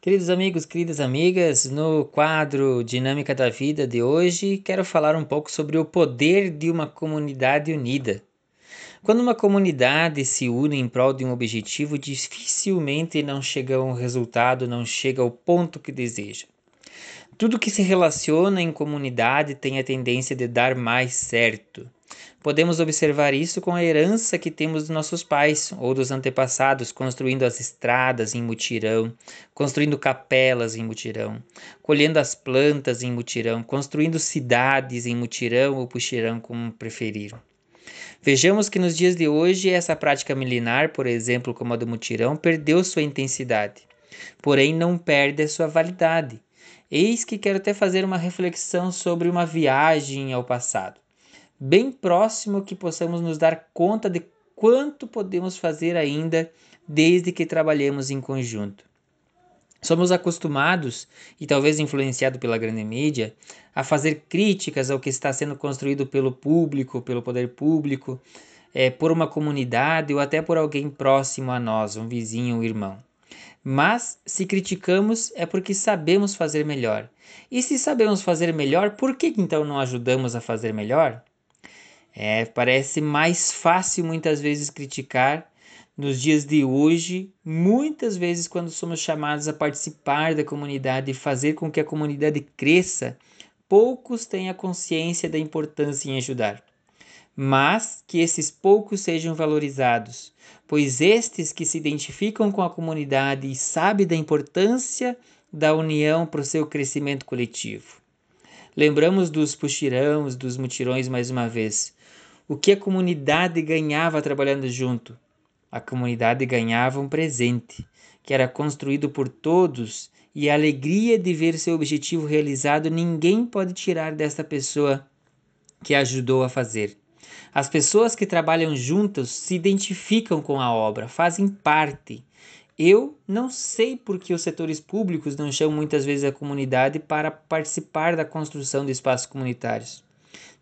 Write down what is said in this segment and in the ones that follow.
Queridos amigos, queridas amigas, no quadro Dinâmica da Vida de hoje, quero falar um pouco sobre o poder de uma comunidade unida. Quando uma comunidade se une em prol de um objetivo, dificilmente não chega a um resultado, não chega ao ponto que deseja. Tudo que se relaciona em comunidade tem a tendência de dar mais certo. Podemos observar isso com a herança que temos dos nossos pais ou dos antepassados, construindo as estradas em mutirão, construindo capelas em mutirão, colhendo as plantas em mutirão, construindo cidades em mutirão ou puxirão, como preferiram. Vejamos que nos dias de hoje essa prática milenar, por exemplo, como a do mutirão, perdeu sua intensidade, porém não perde a sua validade. Eis que quero até fazer uma reflexão sobre uma viagem ao passado bem próximo que possamos nos dar conta de quanto podemos fazer ainda desde que trabalhemos em conjunto. Somos acostumados, e talvez influenciado pela grande mídia, a fazer críticas ao que está sendo construído pelo público, pelo poder público, é, por uma comunidade ou até por alguém próximo a nós, um vizinho, um irmão. Mas se criticamos é porque sabemos fazer melhor. E se sabemos fazer melhor, por que então não ajudamos a fazer melhor? É, parece mais fácil muitas vezes criticar nos dias de hoje, muitas vezes quando somos chamados a participar da comunidade e fazer com que a comunidade cresça, poucos têm a consciência da importância em ajudar. Mas que esses poucos sejam valorizados, pois estes que se identificam com a comunidade e sabem da importância da união para o seu crescimento coletivo. Lembramos dos puxirões, dos mutirões mais uma vez. O que a comunidade ganhava trabalhando junto? A comunidade ganhava um presente, que era construído por todos, e a alegria de ver seu objetivo realizado ninguém pode tirar desta pessoa que ajudou a fazer. As pessoas que trabalham juntas se identificam com a obra, fazem parte. Eu não sei por que os setores públicos não chamam muitas vezes a comunidade para participar da construção de espaços comunitários.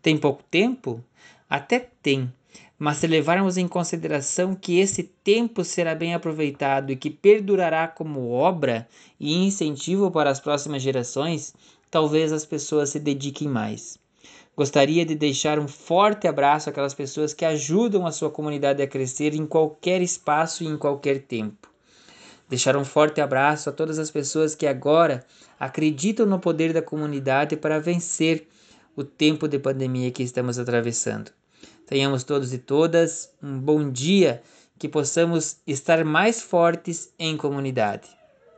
Tem pouco tempo? Até tem, mas se levarmos em consideração que esse tempo será bem aproveitado e que perdurará como obra e incentivo para as próximas gerações, talvez as pessoas se dediquem mais. Gostaria de deixar um forte abraço àquelas pessoas que ajudam a sua comunidade a crescer em qualquer espaço e em qualquer tempo. Deixar um forte abraço a todas as pessoas que agora acreditam no poder da comunidade para vencer o tempo de pandemia que estamos atravessando. Tenhamos todos e todas um bom dia, que possamos estar mais fortes em comunidade.